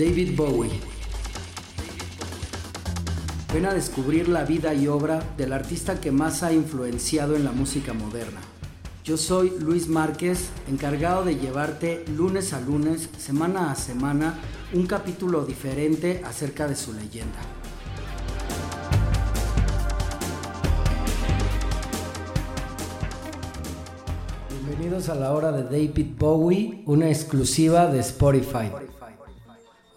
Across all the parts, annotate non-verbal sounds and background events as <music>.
David Bowie. Ven a descubrir la vida y obra del artista que más ha influenciado en la música moderna. Yo soy Luis Márquez, encargado de llevarte lunes a lunes, semana a semana, un capítulo diferente acerca de su leyenda. Bienvenidos a la hora de David Bowie, una exclusiva de Spotify.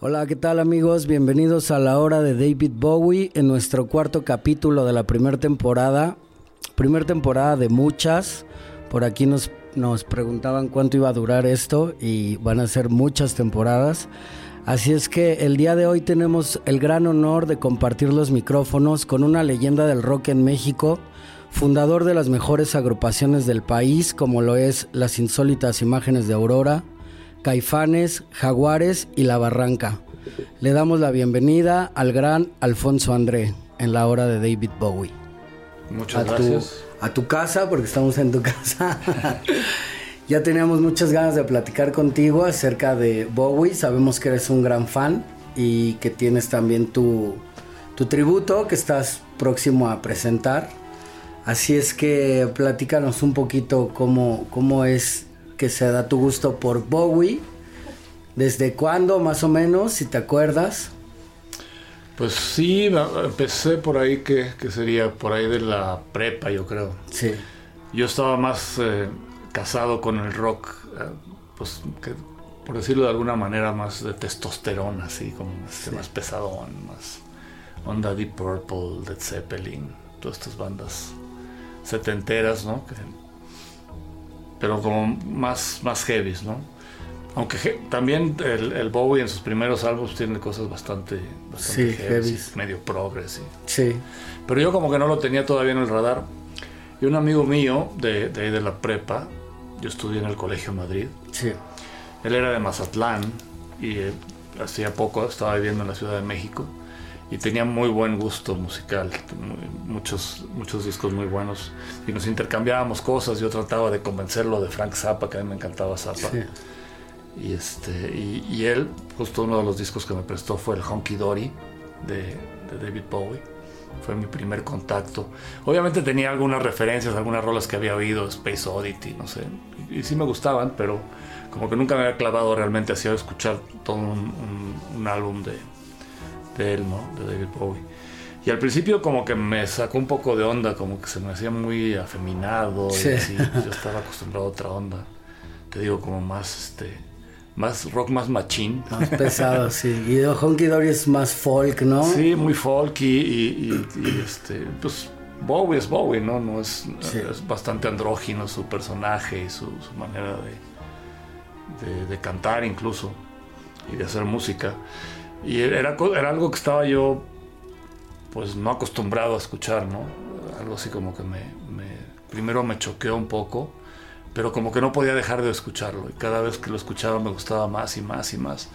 Hola, ¿qué tal amigos? Bienvenidos a la hora de David Bowie en nuestro cuarto capítulo de la primera temporada. Primera temporada de muchas. Por aquí nos, nos preguntaban cuánto iba a durar esto y van a ser muchas temporadas. Así es que el día de hoy tenemos el gran honor de compartir los micrófonos con una leyenda del rock en México, fundador de las mejores agrupaciones del país, como lo es Las Insólitas Imágenes de Aurora, Caifanes, Jaguares y La Barranca. Le damos la bienvenida al gran Alfonso André en la hora de David Bowie. Muchas gracias. a tu casa, porque estamos en tu casa. <laughs> ya teníamos muchas ganas de platicar contigo acerca de Bowie. Sabemos que eres un gran fan y que tienes también tu, tu tributo que estás próximo a presentar. Así es que platícanos un poquito cómo, cómo es que se da tu gusto por Bowie. ¿Desde cuándo más o menos, si te acuerdas? Pues sí, empecé por ahí que, sería por ahí de la prepa, yo creo. Sí. Yo estaba más eh, casado con el rock, eh, pues por decirlo de alguna manera, más de testosterona, así como este, más pesadón, más onda Deep Purple, Led Zeppelin, todas estas bandas setenteras, ¿no? Pero como más, más heavies, ¿no? Aunque también el, Bowie en sus primeros álbumes tiene cosas bastante, bastante sí, heavies, medio progress. Sí. Pero yo como que no lo tenía todavía en el radar. Y un amigo mío de, de ahí de la prepa, yo estudié en el Colegio Madrid. Sí. Él era de Mazatlán y eh, hacía poco estaba viviendo en la Ciudad de México y tenía muy buen gusto musical, muchos, muchos discos muy buenos y nos intercambiábamos cosas, yo trataba de convencerlo de Frank Zappa, que a mí me encantaba Zappa. Y, este, y, él, justo uno de los discos que me prestó fue el Honky Dory de, de David Bowie. Fue mi primer contacto. Obviamente tenía algunas referencias, algunas rolas que había oído, Space Oddity, no sé. Y, sí me gustaban, pero como que nunca me había clavado realmente hacia escuchar todo un álbum de, de él, ¿no? De David Bowie. Y al principio como que me sacó un poco de onda, como que se me hacía muy afeminado y así. Yo estaba acostumbrado a otra onda. Te digo, como más este más rock más machín. Más pesado, sí. Y Honky Dory es más folk, ¿no? Sí, muy folk y, este, pues Bowie es Bowie, ¿no? no es, es bastante andrógino su personaje y su, manera de, de, cantar incluso y de hacer música. Y era, era algo que estaba yo, pues no acostumbrado a escuchar, ¿no? Algo así como que me, primero me choqueó un poco, pero como que no podía dejar de escucharlo. Y cada vez que lo escuchaba me gustaba más y más y más.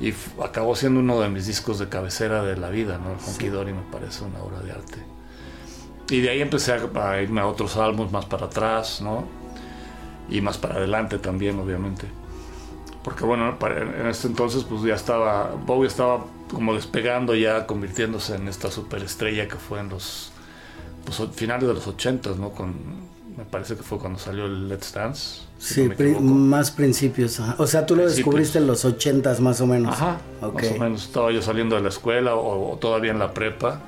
Y acabó siendo uno de mis discos de cabecera de la vida, ¿no? El Honky Dory me parece una obra de arte. Y de ahí empecé a, irme a otros álbumes más para atrás, ¿no? Y más para adelante también, obviamente porque bueno, en este entonces pues ya estaba, Bowie estaba como despegando ya, convirtiéndose en esta superestrella que fue en los pues, finales de los 80, ¿no? Con, me parece que fue cuando salió el Let's Dance. sí, más principios. O sea, tú lo descubriste en los 80 más o menos. Ajá, más o menos. Estaba yo saliendo de la escuela o, todavía en la prepa.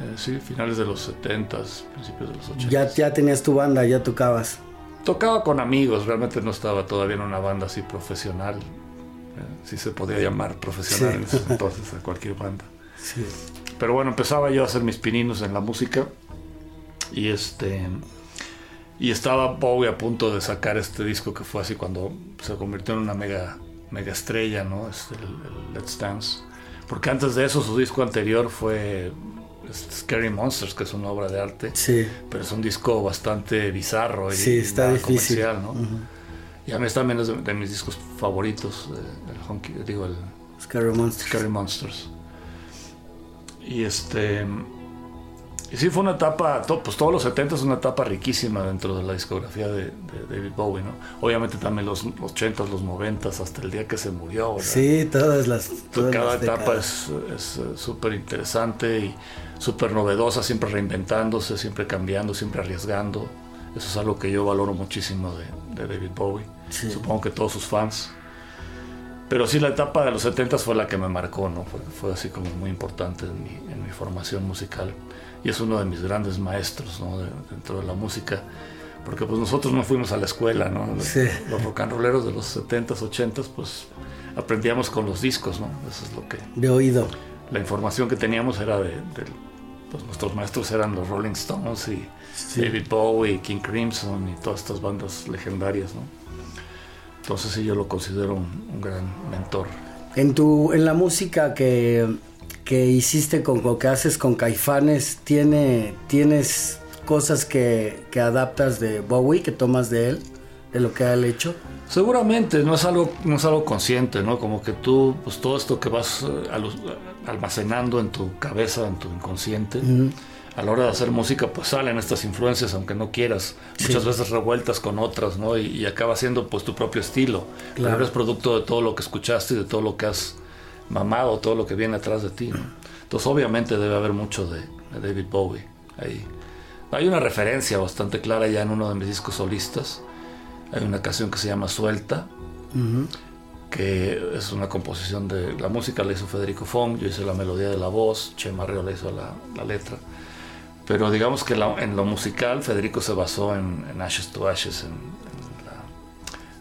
Eh, sí, finales de los 70, principios de los 80. Ya, ya tenías tu banda, ya tocabas. Tocaba con amigos, realmente no estaba todavía en una banda así profesional. Eh, si se podía llamar profesional entonces a cualquier banda. Pero bueno, empezaba yo a hacer mis pininos en la música y este y estaba Bowie a punto de sacar este disco que fue así cuando se convirtió en una mega mega estrella, ¿no? Este, el Let's Dance. Porque antes de eso su disco anterior fue Scary Monsters, que es una obra de arte. Sí. Pero es un disco bastante bizarro y sí, está comercial, ¿no? Y a mí es también de, mis discos favoritos, el honky, digo, el Scary Monsters. Scary Monsters. Y este. Y sí, fue una etapa, pues todos los 70 es una etapa riquísima dentro de la discografía de, David Bowie, ¿no? Obviamente también los, 80, los 90, hasta el día que se murió. Sí, todas las. Cada etapa es súper interesante y súper novedosa, siempre reinventándose, siempre cambiando, siempre arriesgando. Eso es algo que yo valoro muchísimo de, David Bowie. Supongo que todos sus fans. Pero sí, la etapa de los 70 fue la que me marcó, ¿no? Fue, fue así como muy importante en mi, en mi formación musical y es uno de mis grandes maestros ¿no? dentro de la música, porque pues nosotros no fuimos a la escuela, ¿no? Los rock and rolleros de los 70s, 80s, pues aprendíamos con los discos, ¿no? Eso es lo que... De oído. La información que teníamos era de... pues nuestros maestros eran los Rolling Stones y David Bowie, King Crimson y todas estas bandas legendarias, ¿no? Entonces sí, yo lo considero un, un gran mentor. En, tu, en la música que que hiciste con lo que haces con Caifanes, tiene, tienes cosas que, adaptas de Bowie, que tomas de él, de lo que ha hecho? Seguramente, no es algo, no es algo consciente, ¿no? Como que tú, pues todo esto que vas eh, almacenando en tu cabeza, en tu inconsciente, a la hora de hacer música, pues salen estas influencias, aunque no quieras, muchas veces revueltas con otras, ¿no? Y, acaba siendo pues tu propio estilo. Claro. Pero eres producto de todo lo que escuchaste y de todo lo que has mamado todo lo que viene atrás de ti. Entonces obviamente debe haber mucho de, David Bowie ahí. Hay una referencia bastante clara ya en uno de mis discos solistas. Hay una canción que se llama Suelta, que es una composición de... La música la hizo Federico Fong, yo hice la melodía de la voz, Che Marreo le hizo la, letra. Pero digamos que en lo musical Federico se basó en, Ashes to Ashes, en,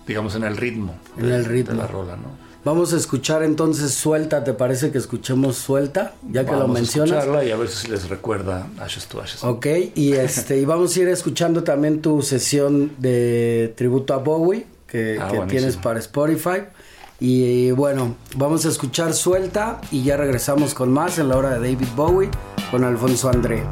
digamos en el ritmo, en el ritmo de la rola, ¿no? Vamos a escuchar entonces Suelta, ¿te parece que escuchemos Suelta? Ya que lo mencionas. Vamos a escucharla y a ver si les recuerda Ashes to Ashes. Ok, y, este, y vamos a ir escuchando también tu sesión de tributo a Bowie que, ah, tienes para Spotify. Y bueno, vamos a escuchar Suelta y ya regresamos con más en la hora de David Bowie con Alfonso André.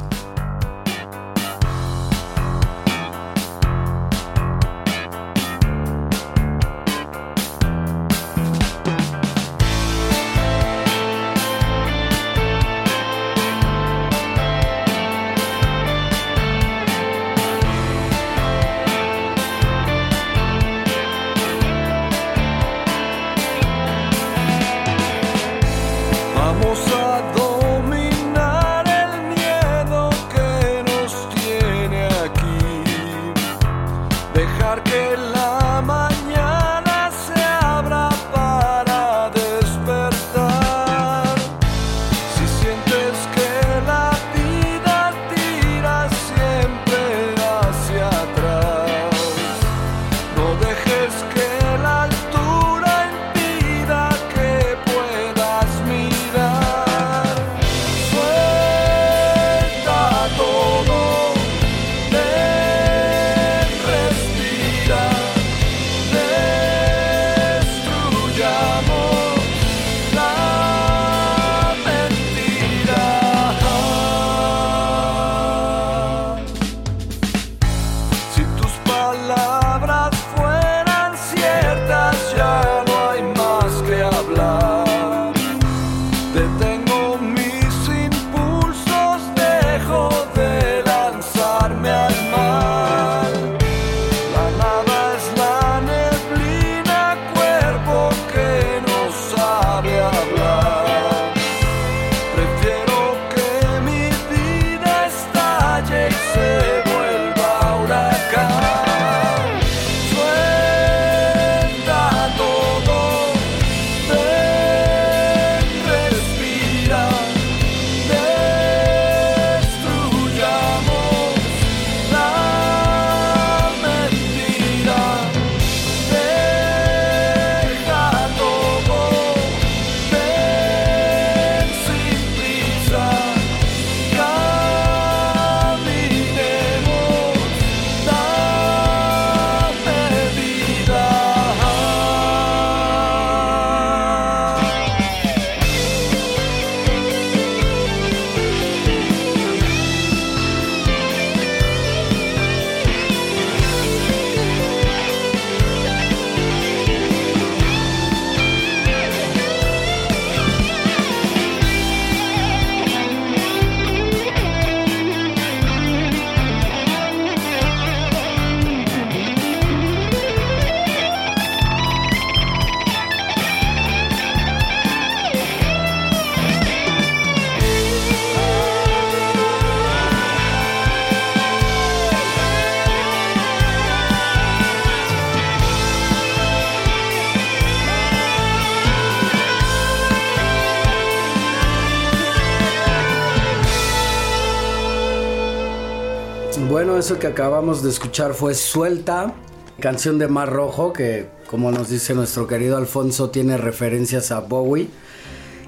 Bueno, eso que acabamos de escuchar fue Suelta, canción de Mar Rojo, que como nos dice nuestro querido Alfonso, tiene referencias a Bowie.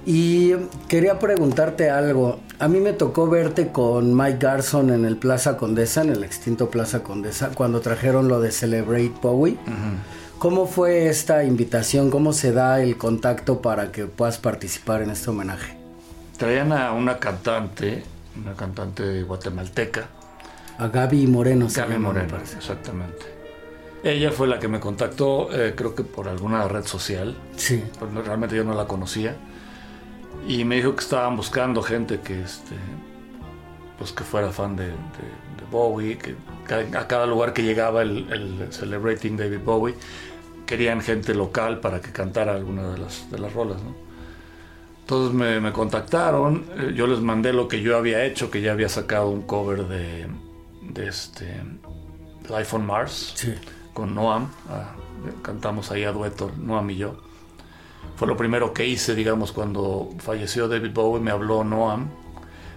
Y quería preguntarte algo. A mí me tocó verte con Mike Garson en el Plaza Condesa, en el extinto Plaza Condesa, cuando trajeron lo de Celebrate Bowie. ¿Cómo fue esta invitación? ¿Cómo se da el contacto para que puedas participar en este homenaje? Traían a una cantante, una cantante guatemalteca. A Gaby Moreno. Gaby Moreno, exactamente. Ella fue la que me contactó, eh, creo que por alguna red social. Sí. Pues realmente yo no la conocía. Y me dijo que estaban buscando gente que, este, pues que fuera fan de, Bowie, que a cada lugar que llegaba el, el, Celebrating David Bowie, querían gente local para que cantara alguna de las, de las rolas. ¿no? Entonces me, me, contactaron, eh, yo les mandé lo que yo había hecho, que ya había sacado un cover de, de este Life on Mars con Noam, ah, cantamos ahí a dueto, Noam y yo. Fue lo primero que hice, digamos, cuando falleció David Bowie, me habló Noam,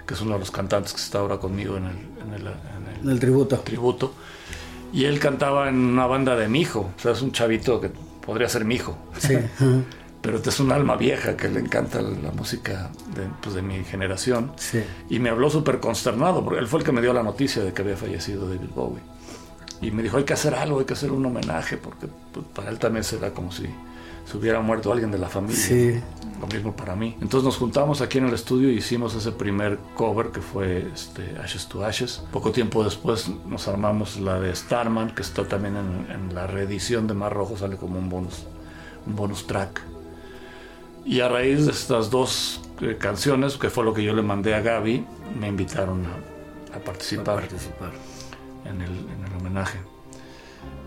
que es uno de los cantantes que está ahora conmigo en el, en el, en el tributo. tributo. Y él cantaba en una banda de mi hijo, o sea, es un chavito que podría ser mi hijo. Sí. Pero es un alma vieja que le encanta la música de, pues, de mi generación. Sí. Y me habló súper consternado, porque él fue el que me dio la noticia de que había fallecido David Bowie. Y me dijo, hay que hacer algo, hay que hacer un homenaje, porque pues, para él también será como si se hubiera muerto alguien de la familia. Sí. Lo mismo para mí. Entonces nos juntamos aquí en el estudio y hicimos ese primer cover que fue este, Ashes to Ashes. Poco tiempo después nos armamos la de Starman, que está también en, la reedición de Mar Rojo, sale como un bonus, un bonus track. Y a raíz de estas dos eh, canciones, que fue lo que yo le mandé a Gaby, me invitaron a, participar, participar. En, el, homenaje.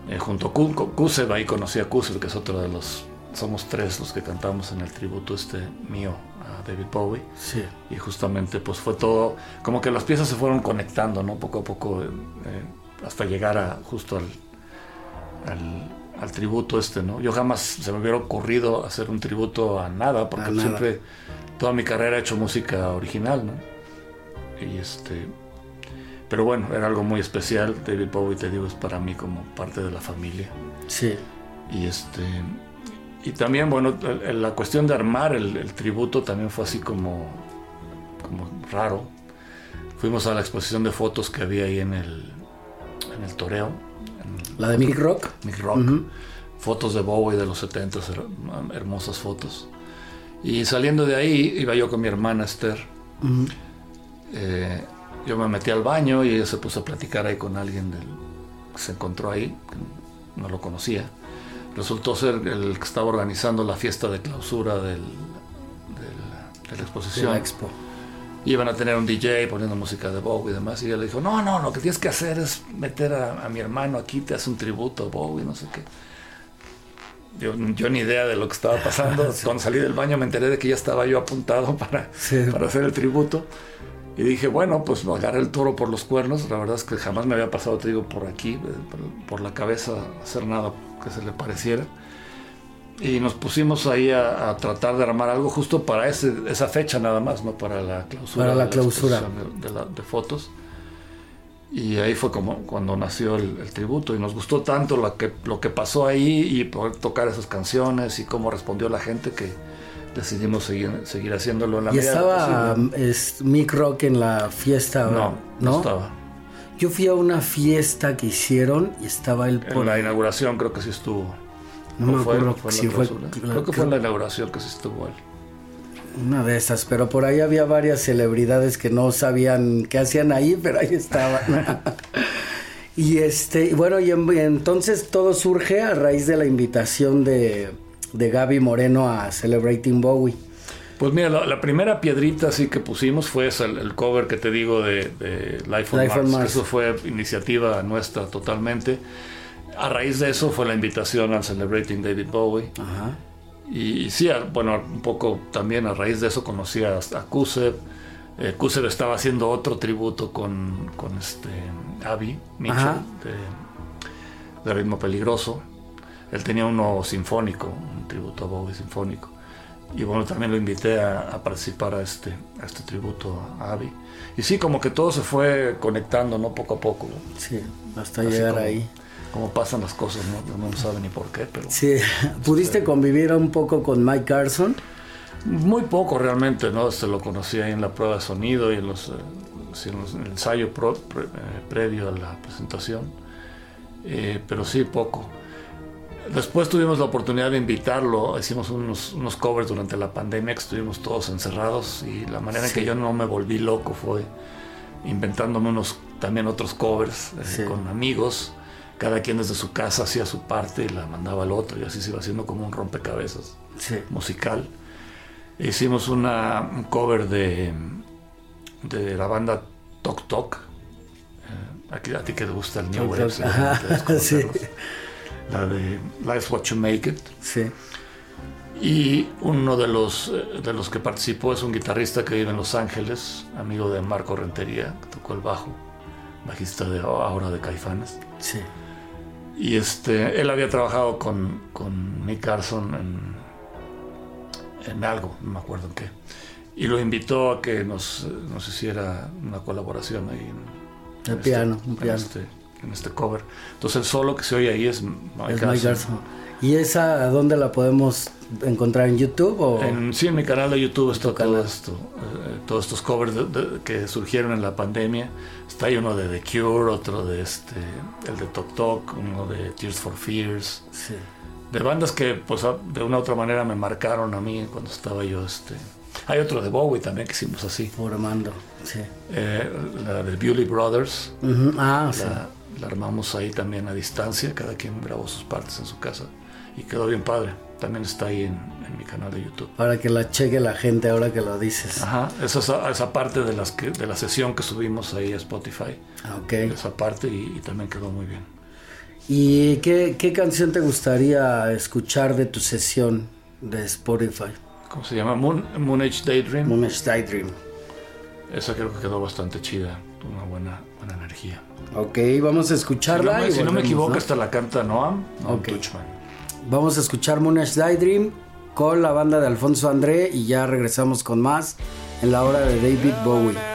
Eh, junto con Kusev, ahí conocí a Kusev, que es otro de los somos tres los que cantamos en el tributo este mío a David Bowie. Sí. Y justamente pues fue todo, como que las piezas se fueron conectando, ¿no? Poco a poco, eh, hasta llegar a justo al, al, tributo este, ¿no? Yo jamás se me hubiera ocurrido hacer un tributo a nada, porque siempre, toda mi carrera he hecho música original, ¿no? Y este... Pero bueno, era algo muy especial. David Bowie, te digo, es para mí como parte de la familia. Sí. Y este y también, bueno, la cuestión de armar el, tributo también fue así como, como raro. Fuimos a la exposición de fotos que había ahí en el, en el Toreo. La de Mick Rock. Mick Rock. Fotos de Bowie de los 70, hermosas fotos. Y saliendo de ahí, iba yo con mi hermana Esther. Eh, yo me metí al baño y ella se puso a platicar ahí con alguien del, que se encontró ahí, que no lo conocía resultó ser el que estaba organizando la fiesta de clausura del, de la exposición. De la expo. Iban a tener un DJ poniendo música de Bowie y demás. Y ella le dijo, no, no, lo que tienes que hacer es meter a, mi hermano aquí, te hace un tributo a Bowie, no sé qué. Yo, yo, ni idea de lo que estaba pasando. <laughs> Cuando salí del baño me enteré de que ya estaba yo apuntado <laughs> para, para hacer el tributo. Y dije, bueno, pues agarré el toro por los cuernos. La verdad es que jamás me había pasado, te digo, por aquí, por, por la cabeza, hacer nada que se le pareciera. Y nos pusimos ahí a, tratar de armar algo justo para ese, esa fecha nada más, no para la clausura. Para la clausura. De, fotos. Y ahí fue como cuando nació el, tributo y nos gustó tanto lo que, lo que pasó ahí y poder tocar esas canciones y cómo respondió la gente que decidimos seguir, seguir haciéndolo en la ¿Y estaba es, Mick Rock en la fiesta? No, no estaba. Yo fui a una fiesta que hicieron y estaba por... En la inauguración creo que sí estuvo. No me acuerdo si fue... Creo que fue en la inauguración que sí estuvo él. Una de esas, pero por ahí había varias celebridades que no sabían qué hacían ahí, pero ahí estaban. <laughs> y este, bueno, y, entonces todo surge a raíz de la invitación de, de Gaby Moreno a Celebrating Bowie. Pues mira, la, primera piedrita así que pusimos fue el, cover que te digo de, Life on Mars. Eso fue iniciativa nuestra totalmente. A raíz de eso fue la invitación al Celebrating David Bowie. Ajá. Y, sí, bueno, un poco también a raíz de eso conocí a, a Kusev. Eh, Kusev estaba haciendo otro tributo con, con este Abby Mitchell de, de, Ritmo Peligroso. Él tenía uno sinfónico, un tributo a Bowie sinfónico. y bueno, también lo invité a, participar a este, a este tributo a Avi. Y sí, como que todo se fue conectando, ¿no? Poco a poco. Sí, hasta llegar ahí. Como pasan las cosas, ¿no? No sabe ni por qué, pero... Sí, <laughs> ¿pudiste convivir un poco con Mike Carson? Muy poco realmente, ¿no? Se lo conocí ahí en la prueba de sonido y en los, eh, en, el ensayo eh, previo a la presentación. Eh, pero sí, poco. Después tuvimos la oportunidad de invitarlo, hicimos unos, unos, covers durante la pandemia, que estuvimos todos encerrados y la manera en que yo no me volví loco fue inventándome unos, también otros covers eh, con amigos, cada quien desde su casa hacía su parte y la mandaba al otro y así se iba haciendo como un rompecabezas musical. Hicimos una, un cover de, de la banda Tok Tok, eh, a ti que te gusta el New Wave, <laughs> sí la de Life's What You Make It. Sí. Y uno de los, eh, de los que participó es un guitarrista que vive en Los Ángeles, amigo de Marco Rentería, que tocó el bajo, bajista de ahora de Caifanes. Sí. Y este, él había trabajado con, con Nick Carson en, en algo, no me acuerdo en qué. Y lo invitó a que nos, nos hiciera una colaboración ahí. En, el piano, un piano. Este, en este cover. Entonces el solo que se oye ahí es Mike, Garson. ¿Y esa dónde la podemos encontrar en YouTube? O? sí, en mi canal de YouTube está todo esto, eh, todos estos covers que surgieron en la pandemia. Está ahí uno de The Cure, otro de este, el de Tok Tok, uno de Tears for Fears. Sí. De bandas que pues de una u otra manera me marcaron a mí cuando estaba yo este, hay otro de Bowie también que hicimos así. Formando, sí. Eh, la de Beauty Brothers. Ah, sí la armamos ahí también a distancia, cada quien grabó sus partes en su casa y quedó bien padre. También está ahí en, mi canal de YouTube. Para que la cheque la gente ahora que lo dices. Ajá, esa, esa parte de, las que, de la sesión que subimos ahí a Spotify. Ah, ok. Esa parte y, también quedó muy bien. ¿Y qué, qué, canción te gustaría escuchar de tu sesión de Spotify? ¿Cómo se llama? Moon, Moon Age Daydream. Moon Age Daydream. Esa creo que quedó bastante chida, una buena, buena energía. Ok, vamos a escucharla. Si no me, equivoco, hasta la canta Noam, okay. Vamos a escuchar Moonage Daydream con la banda de Alfonso André y ya regresamos con más en la hora de David Bowie.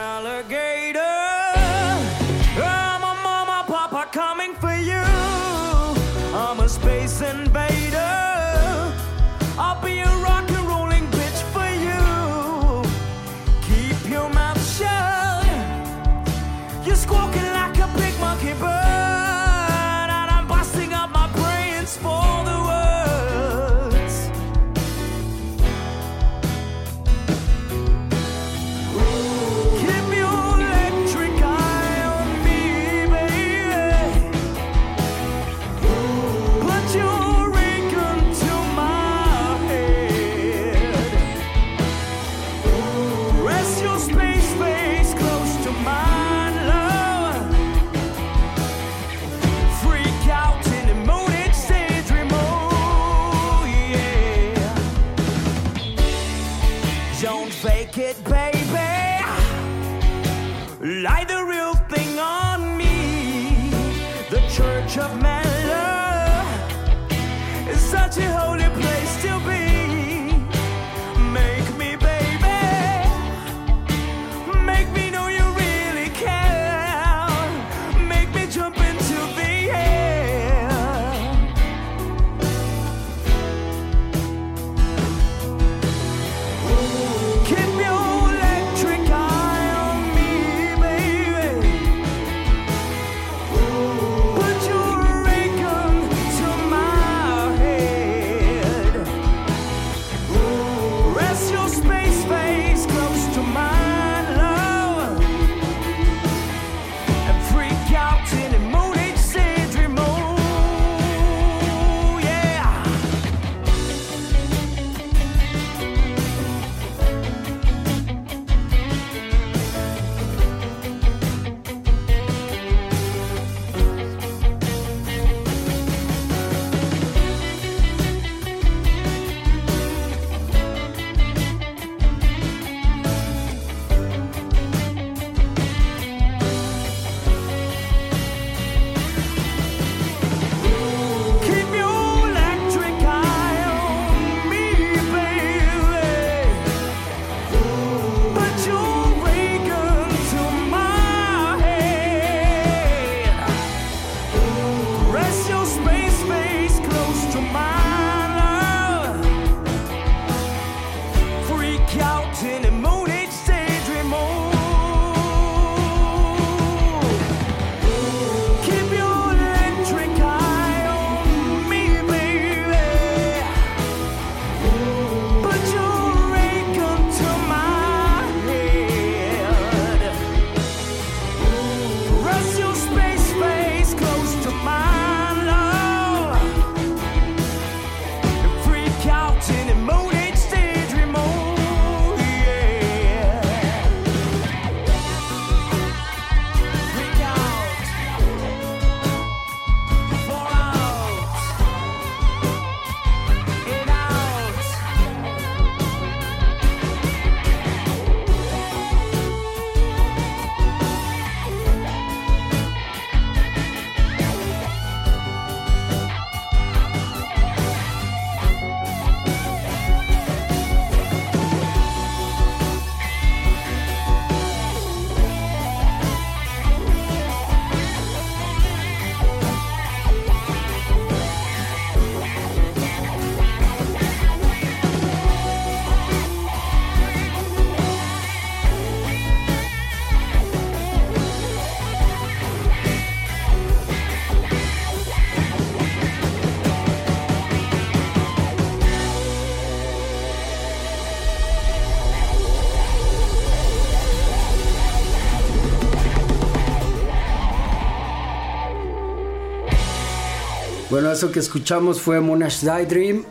Bueno, eso que escuchamos fue Monash Dream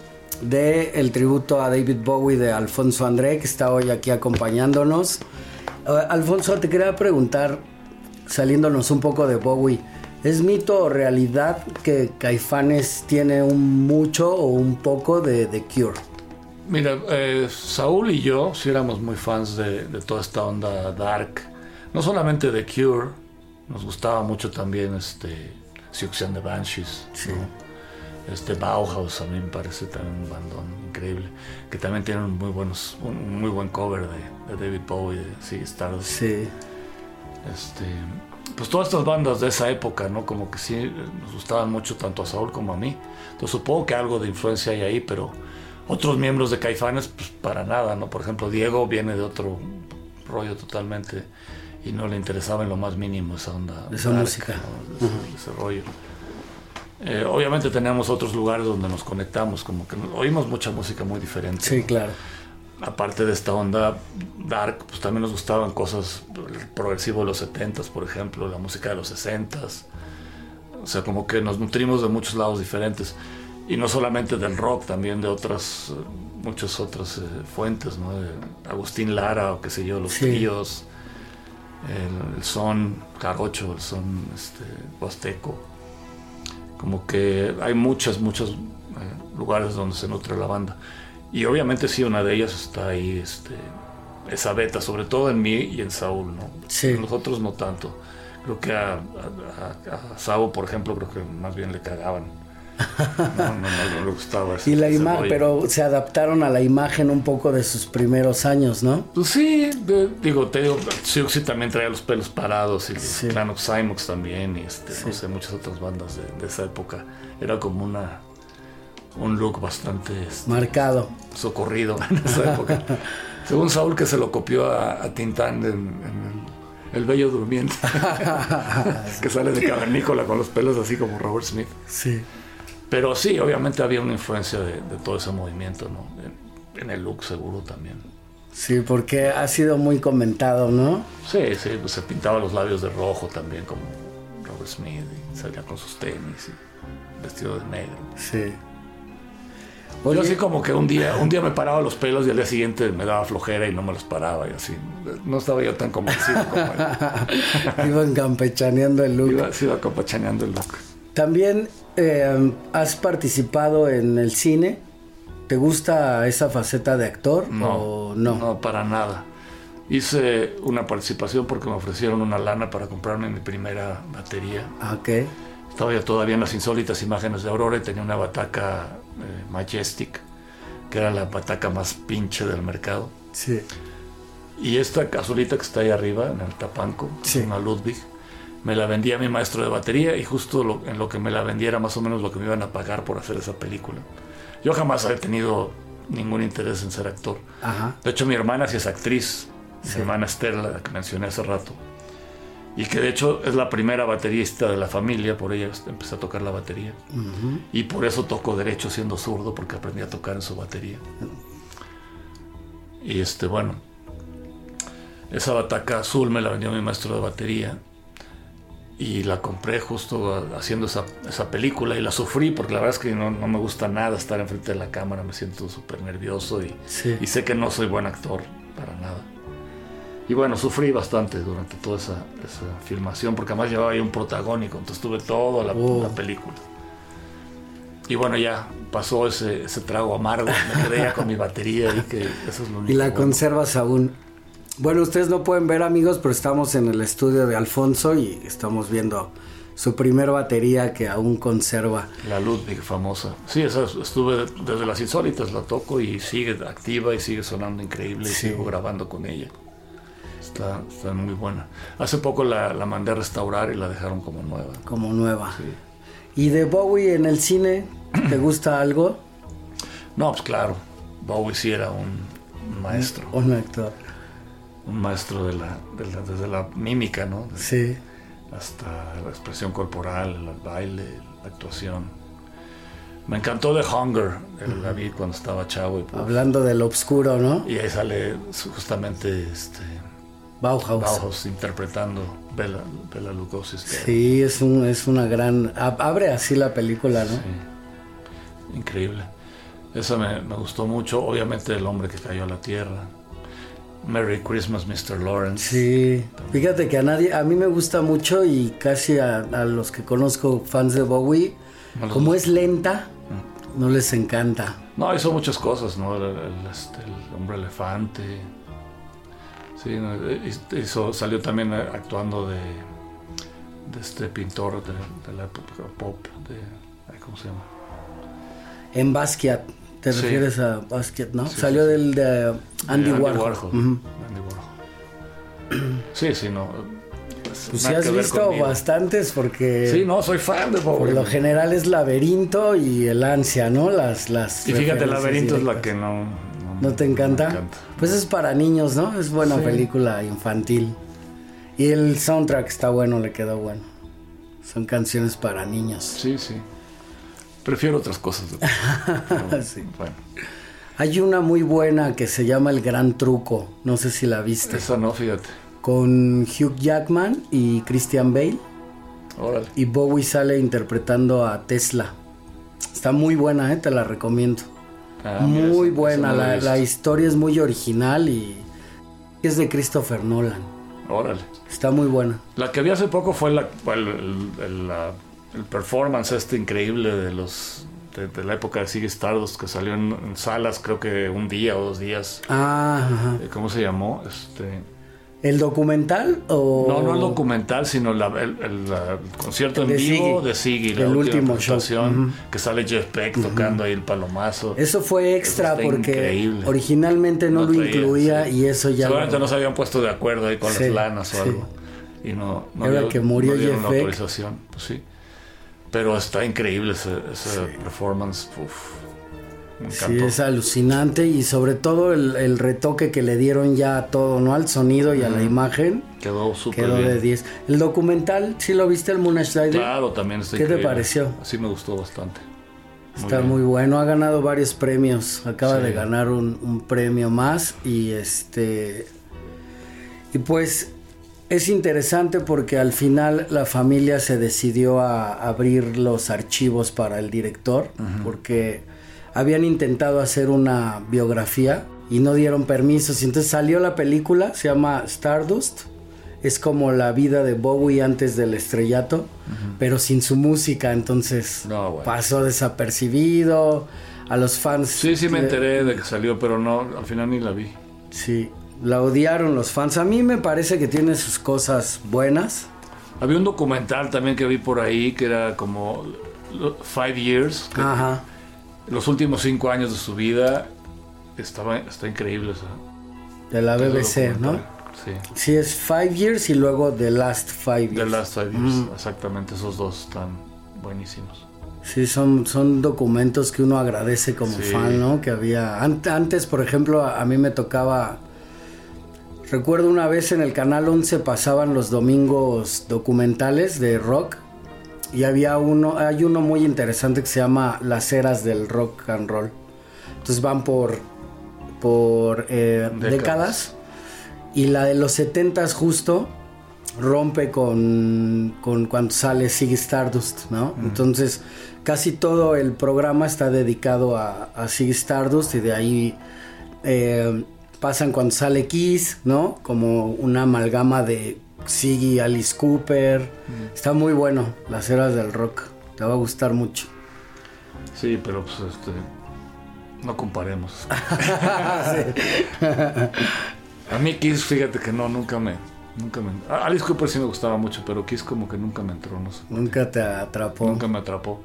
de el tributo a David Bowie de Alfonso André, que está hoy aquí acompañándonos. Uh, Alfonso, te quería preguntar, saliéndonos un poco de Bowie, ¿es mito o realidad que Caifanes tiene un mucho o un poco de The Cure? Mira, eh, Saúl y yo sí éramos muy fans de, toda esta onda dark. No solamente de Cure, nos gustaba mucho también este Siouxsie and the Banshees. Sí. Este Bauhaus a mí me parece también un bandón increíble. Que también tiene muy buenos, un muy buen cover de, David Bowie, de sí, Stardust. Sí. Este, pues todas estas bandas de esa época, ¿no? Como que sí nos gustaban mucho tanto a Saúl como a mí. Entonces supongo que algo de influencia hay ahí, pero otros miembros de Caifanes, pues para nada, ¿no? Por ejemplo, Diego viene de otro rollo totalmente y no le interesaba en lo más mínimo esa onda. Esa música. ese, rollo. Eh, obviamente teníamos otros lugares donde nos conectamos, como que oímos mucha música muy diferente. Sí, claro. Aparte de esta onda dark, pues también nos gustaban cosas progresivo de los 70s, por ejemplo, la música de los 60s. O sea, como que nos nutrimos de muchos lados diferentes. Y no solamente del rock, también de otras, muchas otras eh, fuentes, ¿no? De Agustín Lara o qué sé yo, los tríos, el, son jarocho, el son este, huasteco como que hay muchos, muchos eh, lugares donde se nutre la banda. Y obviamente sí, una de ellas está ahí, este, esa beta, sobre todo en mí y en Saúl, ¿no? Sí. Los otros no tanto. Creo que a, a, Saúl, por ejemplo, creo que más bien le cagaban. No, no, no, le gustaba Y la imagen, pero se adaptaron a la imagen un poco de sus primeros años, ¿no? Pues sí, digo, te digo, sí, también traía los pelos parados y sí. Clan of también y este, no sé, muchas otras bandas de, esa época. Era como una un look bastante este, marcado, socorrido en esa época. <laughs> Según Saúl que se lo copió a, Tintán en, el, Bello Durmiente, <laughs> que sale de cavernícola con los pelos así como Robert Smith. Sí. Pero sí, obviamente había una influencia de, todo ese movimiento, ¿no? En, el look seguro también. Sí, porque ha sido muy comentado, ¿no? Sí, sí, pues se pintaba los labios de rojo también, como Robert Smith, y salía con sus tenis, y vestido de negro. Sí. Yo así como que un día, un día me paraba los pelos y al día siguiente me daba flojera y no me los paraba y así. No estaba yo tan convencido como él. <laughs> Iban campechaneando el look. Iba, iba campechaneando el look. También eh, has participado en el cine. ¿Te gusta esa faceta de actor no, o no? No, para nada. Hice una participación porque me ofrecieron una lana para comprarme mi primera batería. Ah, ok. Estaba yo todavía en las insólitas imágenes de Aurora y tenía una bataca eh, Majestic, que era la bataca más pinche del mercado. Sí. Y esta cazolita que está ahí arriba, en el tapanco, sí. una Ludwig, me la vendía mi maestro de batería y justo en lo que me la vendiera más o menos lo que me iban a pagar por hacer esa película. Yo jamás había tenido ningún interés en ser actor. De hecho, mi hermana sí es actriz, mi hermana Esther, la que mencioné hace rato. Y que de hecho es la primera baterista de la familia, por ella empecé a tocar la batería. Y por eso toco derecho siendo zurdo, porque aprendí a tocar en su batería. Y este, bueno, esa bataca azul me la vendió mi maestro de batería y la compré justo haciendo esa, esa, película y la sufrí porque la verdad es que no, no me gusta nada estar enfrente de la cámara, me siento súper nervioso y, y, sé que no soy buen actor para nada. Y bueno, sufrí bastante durante toda esa, esa filmación porque además llevaba ahí un protagónico, entonces tuve toda la, oh. la película. Y bueno, ya pasó ese, ese trago amargo, me quedé ya con mi batería y que eso es lo único. Y la conservas aún. Bueno, ustedes no pueden ver amigos, pero estamos en el estudio de Alfonso y estamos viendo su primer batería que aún conserva. La Ludwig famosa. Sí, esa estuve desde las insólitas, la toco y sigue activa y sigue sonando increíble y sigo grabando con ella. Está, está, muy buena. Hace poco la, la, mandé a restaurar y la dejaron como nueva. Como nueva. Sí. ¿Y de Bowie en el cine, te <clears throat> gusta algo? No, pues claro. Bowie sí era un maestro. Un actor un maestro de la, desde la mímica, ¿no? sí. Hasta la expresión corporal, el baile, la actuación. Me encantó The Hunger, el, la vi cuando estaba chavo. Hablando del obscuro, ¿no? Y ahí sale justamente este, Bauhaus. Bauhaus interpretando Bela, Bela Lugosi. Sí, es, un, es una gran... Abre así la película, ¿no? Sí. Increíble. Esa me, me, gustó mucho. Obviamente El hombre que cayó a la tierra. Merry Christmas, Mr. Lawrence. Sí. Fíjate que a nadie... A mí me gusta mucho y casi a, a los que conozco fans de Bowie, no como es lenta, no les encanta. No, hizo muchas cosas, ¿no? El, el, este, el hombre elefante. Sí, hizo, salió también actuando de, de este pintor de, de, la época pop, de, ¿cómo se llama? En Basquiat, te sí. refieres a Basquiat, ¿no? Sí, salió sí, del de Andy, Andy Warhol. Warhol. Uh -huh. Andy Warhol. Sí, sí, no. Pues sí has visto conmigo. bastantes porque... Sí, no, soy fan de Bowie. Por lo general es Laberinto y El Ansia, ¿no? Las, las y fíjate, Laberinto es la que no, ¿No te encanta? Me encanta. Pues es para niños, ¿no? Es buena Sí. película infantil. Y el soundtrack está bueno, le quedó bueno. Son canciones para niños. Sí, sí. Prefiero otras cosas. <laughs> Pero, Sí. Bueno, Hay una muy buena que se llama El Gran Truco. No sé si la viste. esa no, fíjate. Con Hugh Jackman y Christian Bale. Órale. Y Bowie sale interpretando a Tesla. Está muy buena, ¿eh? te la recomiendo. Ah, muy buena. la historia es muy original y es de Christopher Nolan. Órale. Está muy buena. La que vi hace poco fue la, el, la- el performance este increíble de los de, de la época de Ziggy Stardust que salió en, en salas creo que un día o dos días. Ah, ajá. Eh, ¿Cómo se llamó? Este, ¿El documental o...? no, no el documental, sino la- el, el- la- el concierto en vivo Ziggy. de Ziggy, la El última último show. que sale Jeff Beck tocando ahí el palomazo. Eso fue extra Eso porque increíble. originalmente no, No lo traía, incluía sí. y eso ya... Seguramente lo- no se habían puesto de acuerdo ahí con Sí, las lanas o sí. algo. Y no, no, dio- que murió no Jeff la Beck. autorización. Pues sí. Pero está increíble ese, ese performance. Uf, me Sí, es alucinante y sobre todo el, el retoque que le dieron ya a todo, ¿no? Al sonido y a la imagen. Quedó súper Quedó bien. de 10. El documental, ¿sí lo viste, el Moon? Claro, también está ¿Qué te pareció? Sí me gustó bastante. Está bien. muy bueno, ha ganado varios premios, acaba Sí. de ganar un, un premio más y este y pues es interesante porque al final la familia se decidió a abrir los archivos para el director porque habían intentado hacer una biografía y no dieron permisos y entonces salió la película, se llama Stardust. Es como la vida de Bowie antes del estrellato, pero sin su música, entonces No, bueno. pasó desapercibido. A los fans. Sí, sí me enteré de que salió, pero no, al final ni la vi. Sí, la odiaron los fans. A mí me parece que tiene sus cosas buenas. Había un documental también que vi por ahí que era como Five Years, que Ajá. los últimos cinco años de su vida. Estaba, está increíble esa, De la BBC, ¿no? Sí. Sí, es Five Years y luego The Last Five The Years. Last Five Years, exactamente, esos dos están buenísimos. Sí, son, son documentos que uno agradece como Sí. fan, ¿no? Que había. an- Antes, por ejemplo, a mí me tocaba. Recuerdo una vez en el canal 11 pasaban los domingos documentales de rock. Y había uno, hay uno muy interesante que se llama Las eras del rock and roll. Entonces van por, por eh, Décadas. décadas. Y la de los 70s justo rompe con, con cuando sale Ziggy Stardust, ¿no? Entonces casi todo el programa está dedicado a, a Ziggy Stardust y de ahí eh, pasan cuando sale Kiss, ¿no? Como una amalgama de Ziggy, Alice Cooper. Está muy bueno, las eras del rock. Te va a gustar mucho. Sí, pero pues este. No comparemos. <laughs> A mí Kiss, fíjate que no, nunca me. Nunca me. Alice Cooper sí me gustaba mucho, pero Kiss como que nunca me entró, no sé. Nunca te atrapó. Nunca me atrapó.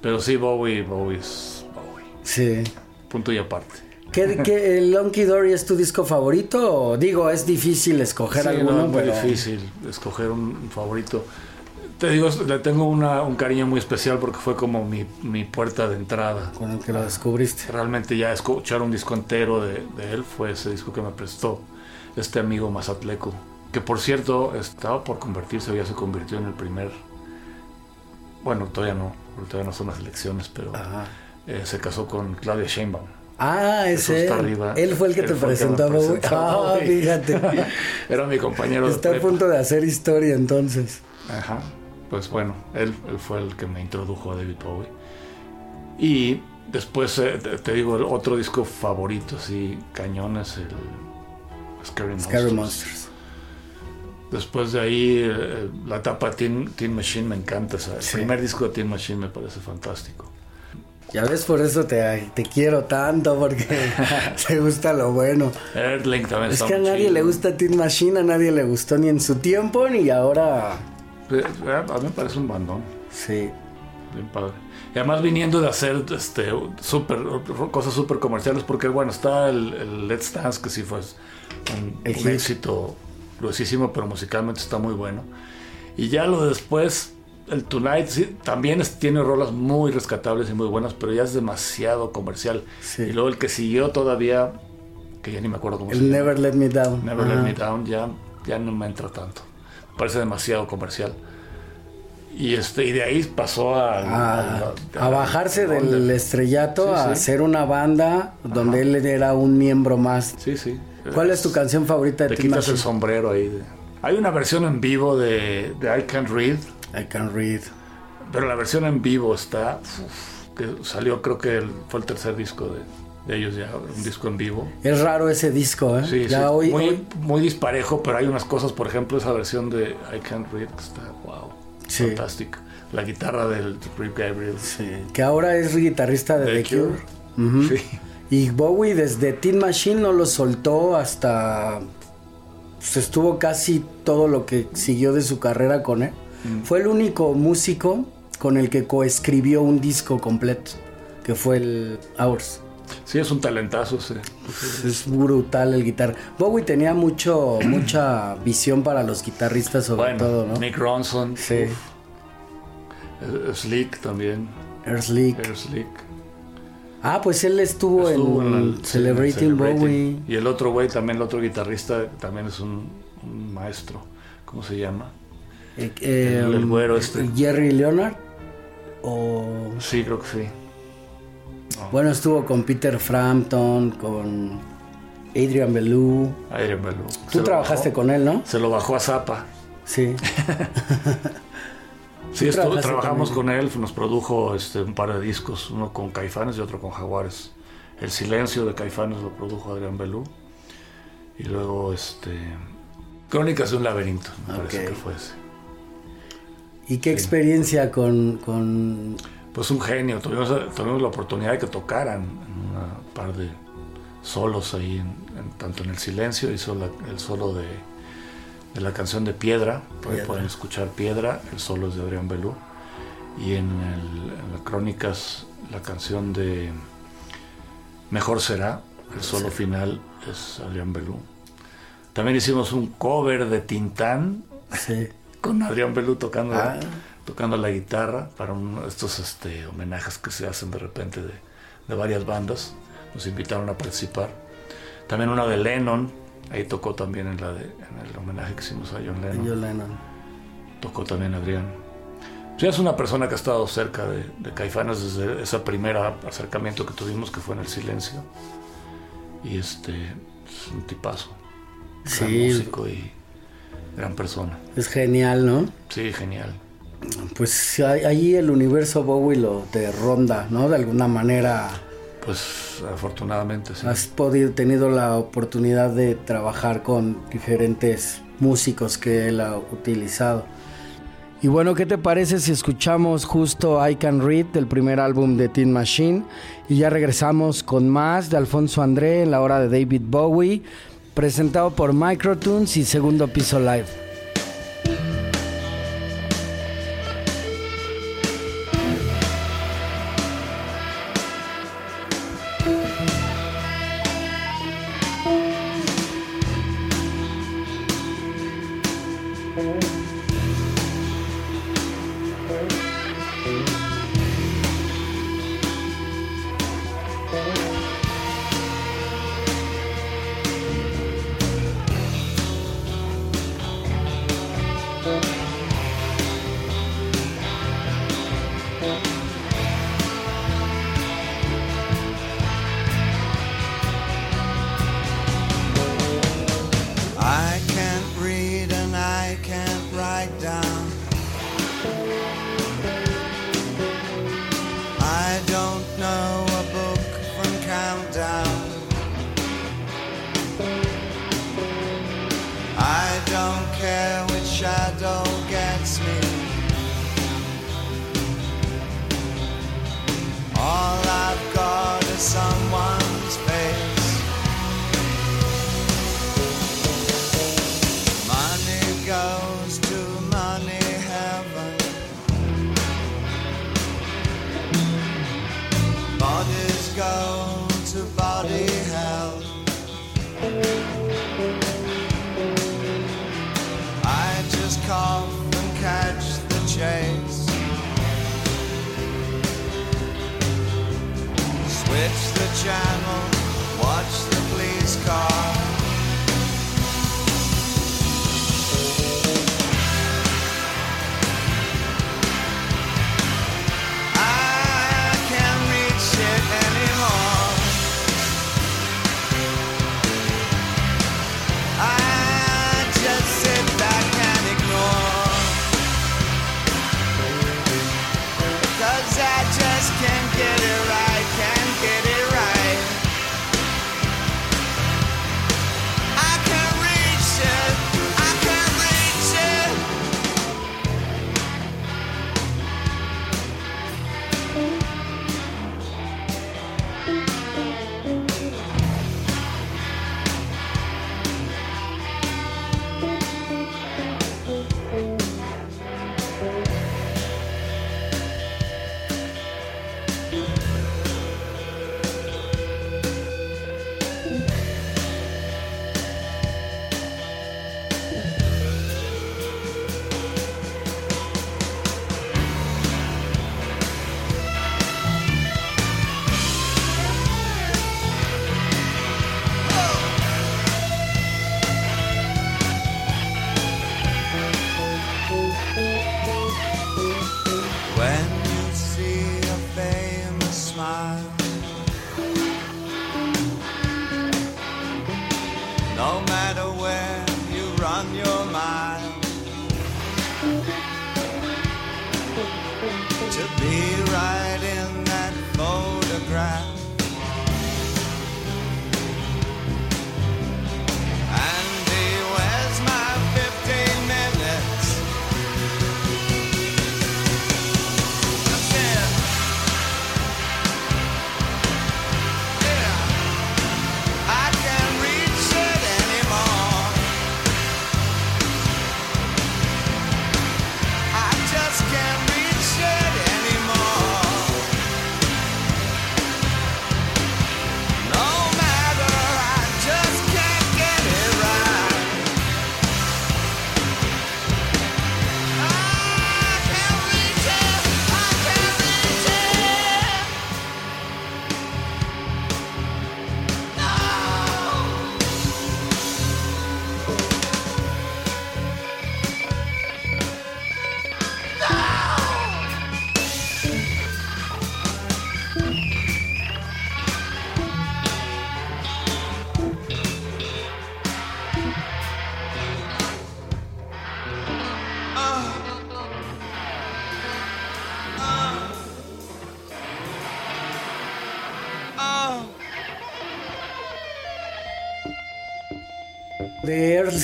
Pero sí, Bowie, Bowie es Bowie. Sí. Punto y aparte. ¿Qué, qué, el Lonky Dory es tu disco favorito? O, digo, es difícil escoger Sí, alguno, no, es muy pero difícil escoger un, favorito. Te digo, le tengo una- un cariño muy especial porque fue como mi, mi puerta de entrada. con el que lo descubriste. Realmente ya escuchar un disco entero de, de él fue ese disco que me prestó este amigo Mazatleco. Que por cierto estaba por convertirse, o ya se convirtió en el primer. Bueno, todavía no, todavía no son las elecciones, pero eh, se casó con Claudia Sheinbaum. Ah, ese. Está arriba. Él fue el que te presentó a Bowie. Ah, <laughs> fíjate. <laughs> Era mi compañero. Está a punto de hacer historia entonces. Ajá. Pues bueno, él, él, fue el que me introdujo a David Bowie. Y después, eh, te digo, el otro disco favorito, así, cañón, es el Scary Monsters. Scary Monsters. Después de ahí, eh, la etapa Teen, Teen Machine me encanta. El primer disco de Teen Machine me parece fantástico. Ya ves, por eso te, te quiero tanto, porque <laughs> te gusta lo bueno. Earthling también Es que a nadie le gusta Teen Machine, a nadie le gustó ni en su tiempo ni ahora. Eh, a mí me parece un bandón. Sí. Bien padre. Y además viniendo de hacer este super, cosas súper comerciales, porque bueno, está el, Let's Dance, que sí fue un, un éxito gruesísimo, pero musicalmente está muy bueno. Y ya lo de después, el Tonight también tiene rolas muy rescatables y muy buenas, pero ya es demasiado comercial. Y luego el que siguió todavía, que ya ni me acuerdo cómo el Never Let Me Down. Never Let Me Down ya, ya no me entra tanto. Me parece demasiado comercial. Y, este, y de ahí pasó a, a, bajarse del estrellato a hacer una banda donde él era un miembro más. Sí, sí. ¿Cuál es tu canción favorita de Te quitas el sombrero ahí. Hay una versión en vivo de, de I Can't Read. I Can't Read. Pero la versión en vivo está. que salió, creo que fue el tercer disco de, de, ellos ya, un disco en vivo. Es raro ese disco, ¿eh? Sí, ya Hoy, muy, muy disparejo, pero hay unas cosas, por ejemplo, esa versión de I Can't Read que está, wow, sí. fantástica. La guitarra del Rick Gabriel. Sí. Que ahora es guitarrista de The, Cure. Sí. Y Bowie desde Teen Machine no lo soltó hasta... Pues, estuvo casi todo lo que siguió de su carrera con él. Mm. Fue el único músico con el que coescribió un disco completo, que fue el Hours. Sí, es un talentazo, sí. Es brutal el guitar. Bowie tenía mucho, <clears throat> mucha visión para los guitarristas sobre todo, ¿no? Nick Ronson. Sí. Slick también. Air Slick. Air Slick. Ah, pues él estuvo, en, Celebrating, Bowie. Y el otro güey, también el otro guitarrista, también es un, maestro. ¿Cómo se llama? Eh, el, el, güero este. Jerry Leonard. O... Sí, creo que sí. Bueno, estuvo con Peter Frampton, con Adrian Belew. Adrian Belew. Tú trabajaste con él, ¿no? Se lo bajó a Zapa. Sí. <laughs> Sí, trabajamos con él, nos produjo este, un par de discos, uno con Caifanes y otro con Jaguares. El Silencio de Caifanes lo produjo Adrián Belú. Y luego, este. Crónicas de un laberinto, me parece que fue ese. ¿Y qué experiencia con, con, Pues un genio, tuvimos, la oportunidad de que tocaran en un par de solos ahí, tanto en el silencio, hizo el solo de de la canción de Piedra, pueden escuchar Piedra, el solo es de Adrián Belú, y en, las crónicas la canción de Mejor será, el solo final es Adrián Belú. También hicimos un cover de Tintán con Adrián Belú tocando, ah. tocando la guitarra para estos este, homenajes que se hacen de repente de, de varias bandas. Nos invitaron a participar. También una de Lennon, Ahí tocó también en, la de, en el homenaje que hicimos a John Lennon. John Lennon. Tocó también Adrián. Sí, es una persona que ha estado cerca de, de Caifanes desde ese primer acercamiento que tuvimos, que fue en el silencio. Y este es un tipazo. Sí. Gran músico y gran persona. Es genial, ¿no? Sí, genial. Pues ahí el universo Bowie lo te ronda, ¿no? De alguna manera pues afortunadamente sí. Has podido, tenido la oportunidad de trabajar con diferentes músicos que él ha utilizado. Y bueno, ¿qué te parece si escuchamos justo I Can Read del primer álbum de Teen Machine? Y ya regresamos con más de Alfonso André en la hora de David Bowie, presentado por Microtunes y Segundo Piso Live.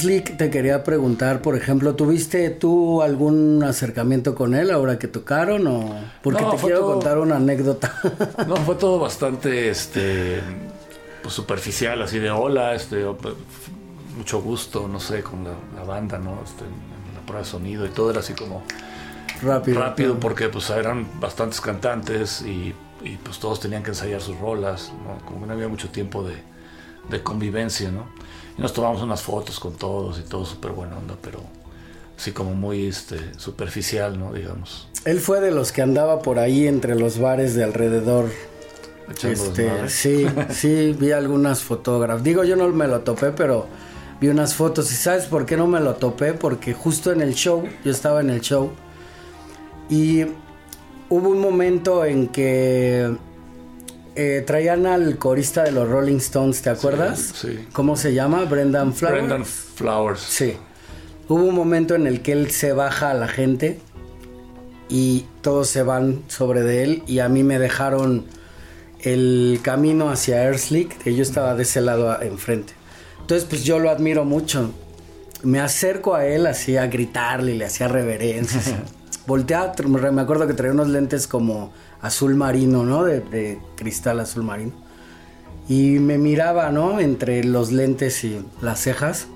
De Earth te quería preguntar, por ejemplo, ¿tuviste tú algún acercamiento con él ahora que tocaron o porque te quiero contar una anécdota? <laughs> no, fue todo bastante este pues, superficial, así de hola, este pues, mucho gusto, no sé, con la, banda, ¿no? Este, en la prueba de sonido y todo era así como rápido, rápido porque pues eran bastantes cantantes y, pues todos tenían que ensayar sus rolas, ¿no? Como que no había mucho tiempo de, de convivencia, ¿no? Nos tomamos unas fotos con todos y todo súper buena onda, pero así como muy este, superficial, ¿no? Digamos. Él fue de los que andaba por ahí entre los bares de alrededor. Este, sí, <laughs> sí, vi algunas fotógrafas. Digo, yo no me lo topé, pero vi unas fotos. ¿Y sabes por qué no me lo topé? Porque justo en el show, yo estaba en el show, y hubo un momento en que eh, traían al corista de los Rolling Stones, ¿te acuerdas? Sí, ¿Cómo se llama? Brendan Flowers. Brendan Flowers. Sí. hubo un momento en el que él se baja a la gente y todos se van sobre de él y a mí me dejaron el camino hacia Earthlick, que yo estaba de ese lado enfrente. Entonces, pues yo lo admiro mucho. Me acerco a él así a gritarle, le hacía reverencias. <laughs> Voltea, me acuerdo que traía unos lentes como azul marino, ¿no? De, cristal azul marino. Y me miraba, ¿no? Entre los lentes y las cejas.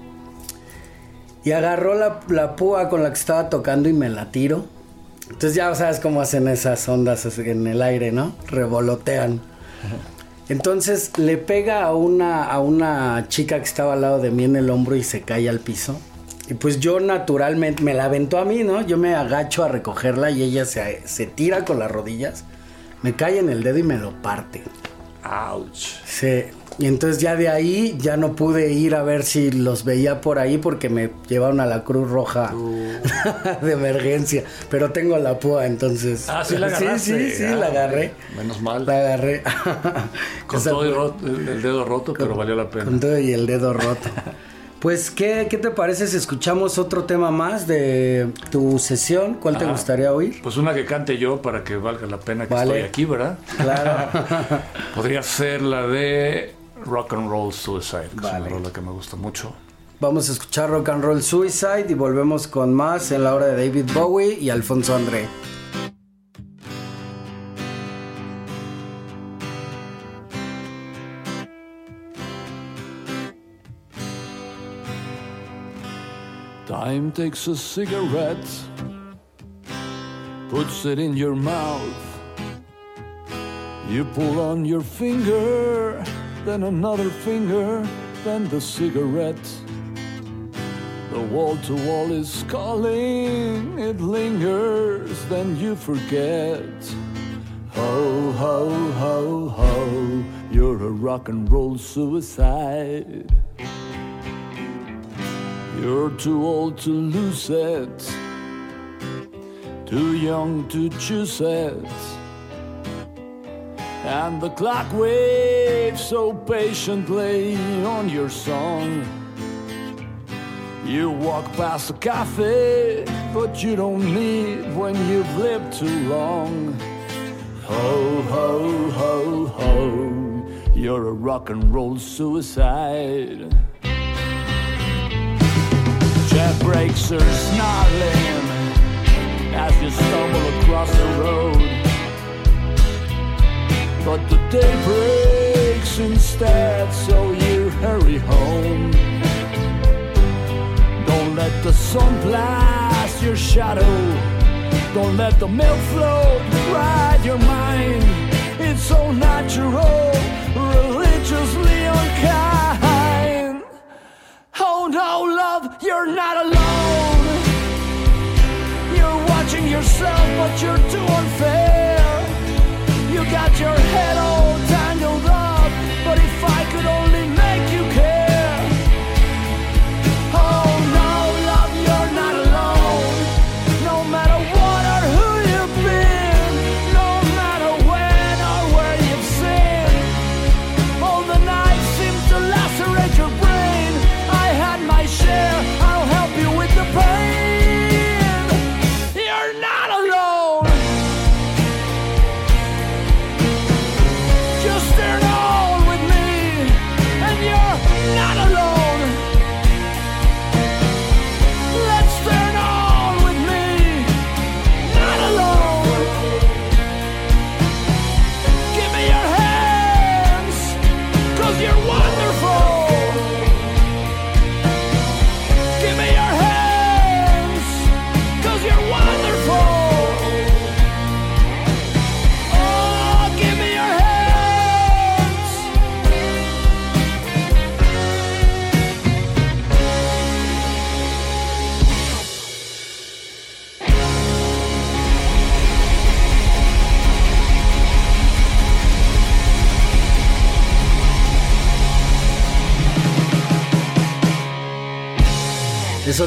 Y agarró la, la púa con la que estaba tocando y me la tiro. Entonces ya sabes cómo hacen esas ondas en el aire, ¿no? Revolotean. Entonces le pega a una, a una chica que estaba al lado de mí en el hombro y se cae al piso. Y pues yo naturalmente me la aventó a mí, ¿no? Yo me agacho a recogerla y ella se, se tira con las rodillas, me cae en el dedo y me lo parte. ¡Ouch! Sí. Y entonces ya de ahí ya no pude ir a ver si los veía por ahí porque me llevaron a la Cruz Roja uh. <laughs> de emergencia. Pero tengo la púa, entonces. Ah, sí la agarraste. Sí, sí, sí, la agarré. Menos mal. La agarré. con <laughs> todo el, dedo roto, pero valió la pena. Con todo y el dedo roto. <laughs> Pues, ¿qué, ¿qué, te parece si escuchamos otro tema más de tu sesión? ¿Cuál te ah, gustaría oír? Pues una que cante yo para que valga la pena que estoy aquí, ¿verdad? Claro. <laughs> Podría ser la de Rock and Roll Suicide, que es una rola que me gusta mucho. Vamos a escuchar Rock and Roll Suicide y volvemos con más en la hora de David Bowie y Alfonso André. Time takes a cigarette, puts it in your mouth. You pull on your finger then another finger, then the cigarette. The wall to wall is calling, it lingers, then you forget. Ho, ho, ho, ho, you're a rock and roll suicide. You're too old to lose it, too young to choose it. And the clock waves so patiently on your song. You walk past a cafe, but you don't need when you've lived too long. Ho, ho, ho, ho, you're a rock and roll suicide. Brakes are snarling as you stumble across the road. But the day breaks instead, so you hurry home. Don't let the sun blast your shadow. Don't let the milk float ride your mind. It's so natural, religiously unkind. Oh no, love, you're not alone. You're watching yourself, but you're too unfair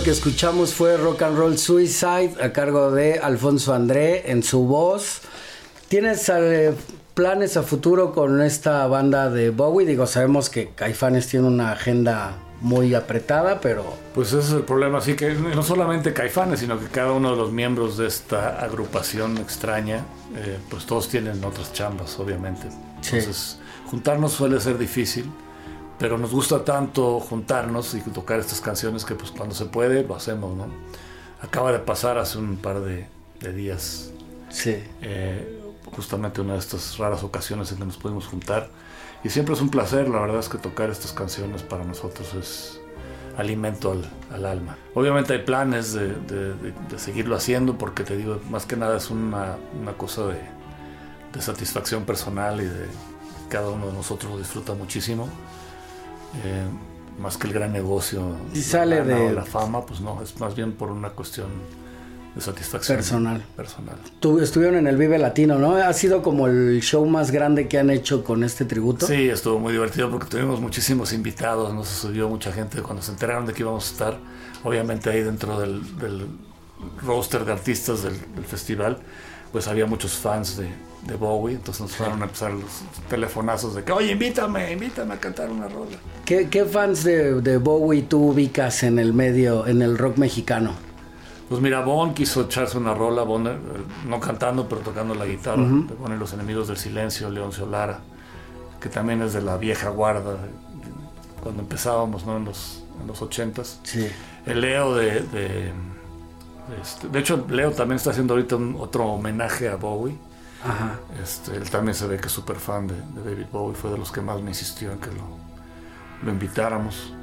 que escuchamos fue Rock and Roll Suicide a cargo de Alfonso André en su voz. ¿Tienes eh, planes a futuro con esta banda de Bowie? Digo, sabemos que Caifanes tiene una agenda muy apretada, pero... Pues ese es el problema, así que no solamente Caifanes, sino que cada uno de los miembros de esta agrupación extraña, eh, pues todos tienen otras chambas, obviamente. Entonces, juntarnos suele ser difícil, pero nos gusta tanto juntarnos y tocar estas canciones que pues cuando se puede lo hacemos, ¿no? Acaba de pasar hace un par de, días. Sí. Eh, justamente una de estas raras ocasiones en que nos pudimos juntar. Y siempre es un placer, la verdad es que tocar estas canciones para nosotros es alimento al, alma. Obviamente hay planes de, seguirlo haciendo porque te digo, más que nada es una, cosa de, satisfacción personal y de cada uno de nosotros lo disfruta muchísimo. Eh, más que el gran negocio y sale de la fama, pues no, es más bien por una cuestión de satisfacción personal. personal. estuvieron en el Vive Latino, ¿no? Ha sido como el show más grande que han hecho con este tributo. Sí, estuvo muy divertido porque tuvimos muchísimos invitados, nos subió mucha gente cuando se enteraron de que íbamos a estar, obviamente ahí dentro del, roster de artistas del, festival, pues había muchos fans de, Bowie, entonces nos fueron a empezar los telefonazos de que, oye, invítame, invítame a cantar una rola. ¿Qué, fans de, de Bowie tú ubicas en el medio, en el rock mexicano? Pues mira, Bon quiso echarse una rola, Bon, eh, no cantando, pero tocando la guitarra, de Bon y los Enemigos del Silencio, León Lara, que también es de la vieja guarda, cuando empezábamos ¿no? en los en los ochentas. Sí. El Leo de... De, este, de hecho, Leo también está haciendo ahorita otro homenaje a Bowie. Ajá. Este, él también se ve que es súper fan de, David Bowie, fue de los que más me insistió en que lo, lo invitáramos.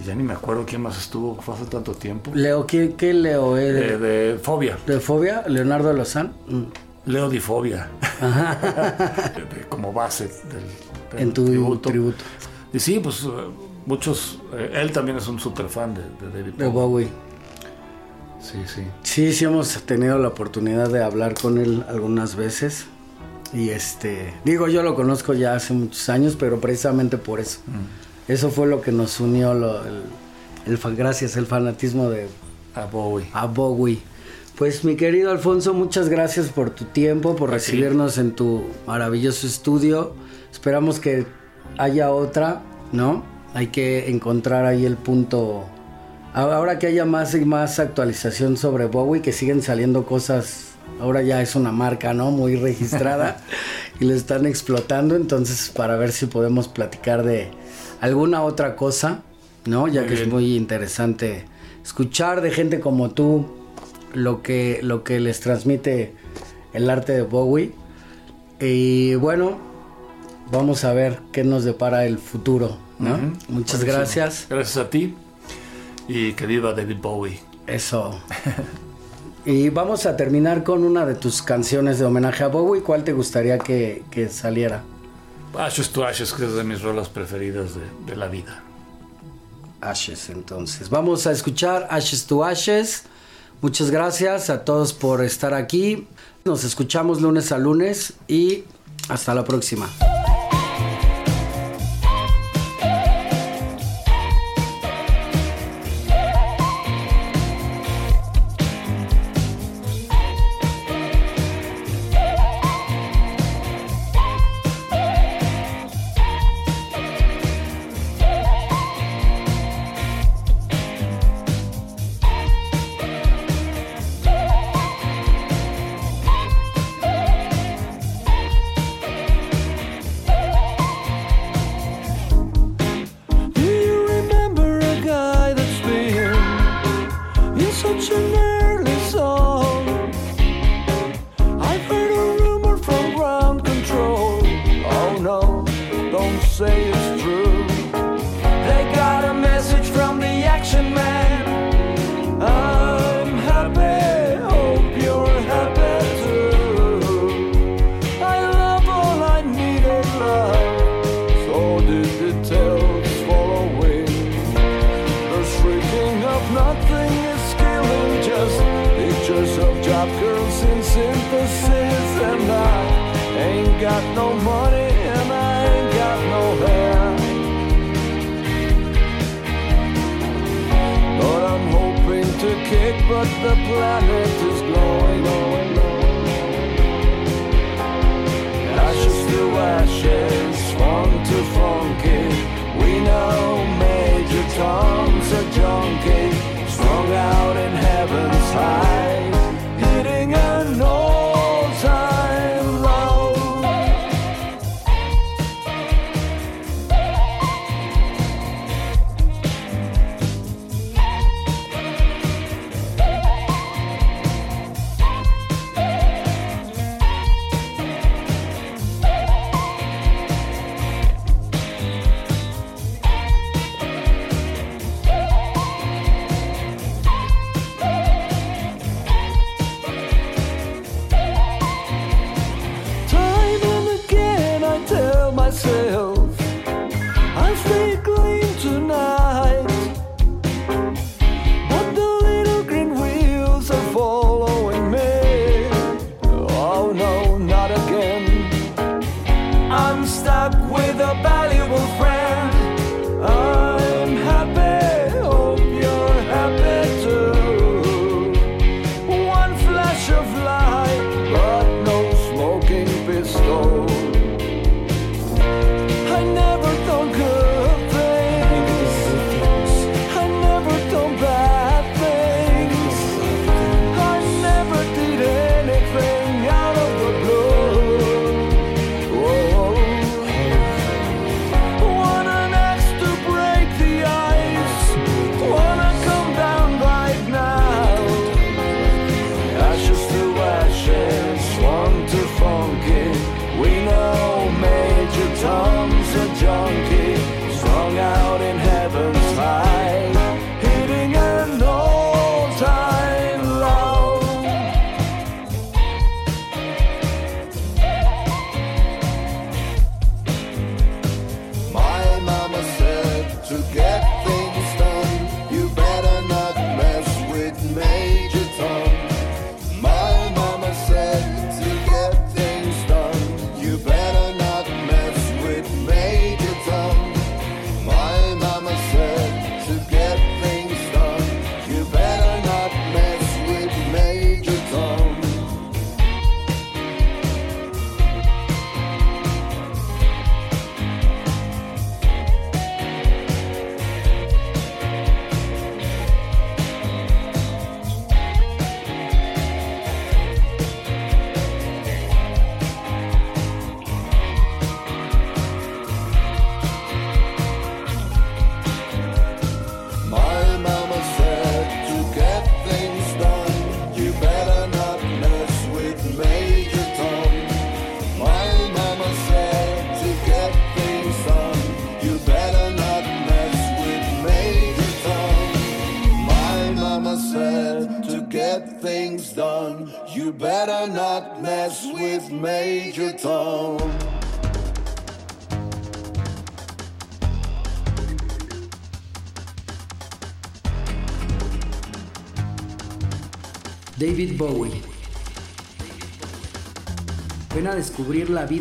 Y ya ni me acuerdo quién más estuvo, fue hace tanto tiempo. Leo, ¿qué, qué Leo? Eh, de, de, Fobia. ¿De Fobia? ¿Leonardo Lozán? Mm. Leo di Fobia. <laughs> como base del, en tu tributo. Y sí, pues eh, muchos. Eh, él también es un super fan de, David Bowie. De Bowie. Sí, sí. Sí, sí hemos tenido la oportunidad de hablar con él algunas veces. Y este, digo, yo lo conozco ya hace muchos años, pero precisamente por eso. Mm. Eso fue lo que nos unió, el, gracias, el fanatismo de a Bowie. a Bowie. Pues mi querido Alfonso, muchas gracias por tu tiempo, por recibirnos en tu maravilloso estudio. Esperamos que haya otra, ¿no? Hay que encontrar ahí el punto. Ahora que haya más y más actualización sobre Bowie, que siguen saliendo cosas, ahora ya es una marca, ¿no? Muy registrada <laughs> y le están explotando, entonces para ver si podemos platicar de, alguna otra cosa, ¿no? Ya que es muy interesante escuchar de gente como tú lo que, lo que les transmite el arte de Bowie. Y bueno, vamos a ver qué nos depara el futuro, ¿no? Muchas gracias. Gracias a ti y que viva David Bowie. Eso. <laughs> y vamos a terminar con una de tus canciones de homenaje a Bowie. ¿Cuál te gustaría que, que saliera? Ashes to Ashes, que es de mis rolas preferidas de, la vida. Ashes, entonces. Vamos a escuchar Ashes to Ashes. Muchas gracias a todos por estar aquí. Nos escuchamos lunes a lunes y hasta la próxima.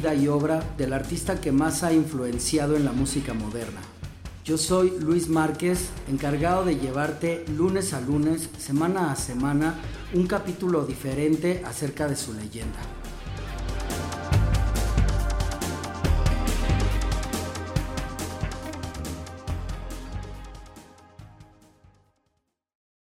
Vida y obra del artista que más ha influenciado en la música moderna. Yo soy Luis Márquez, encargado de llevarte lunes a lunes, semana a semana, un capítulo diferente acerca de su leyenda.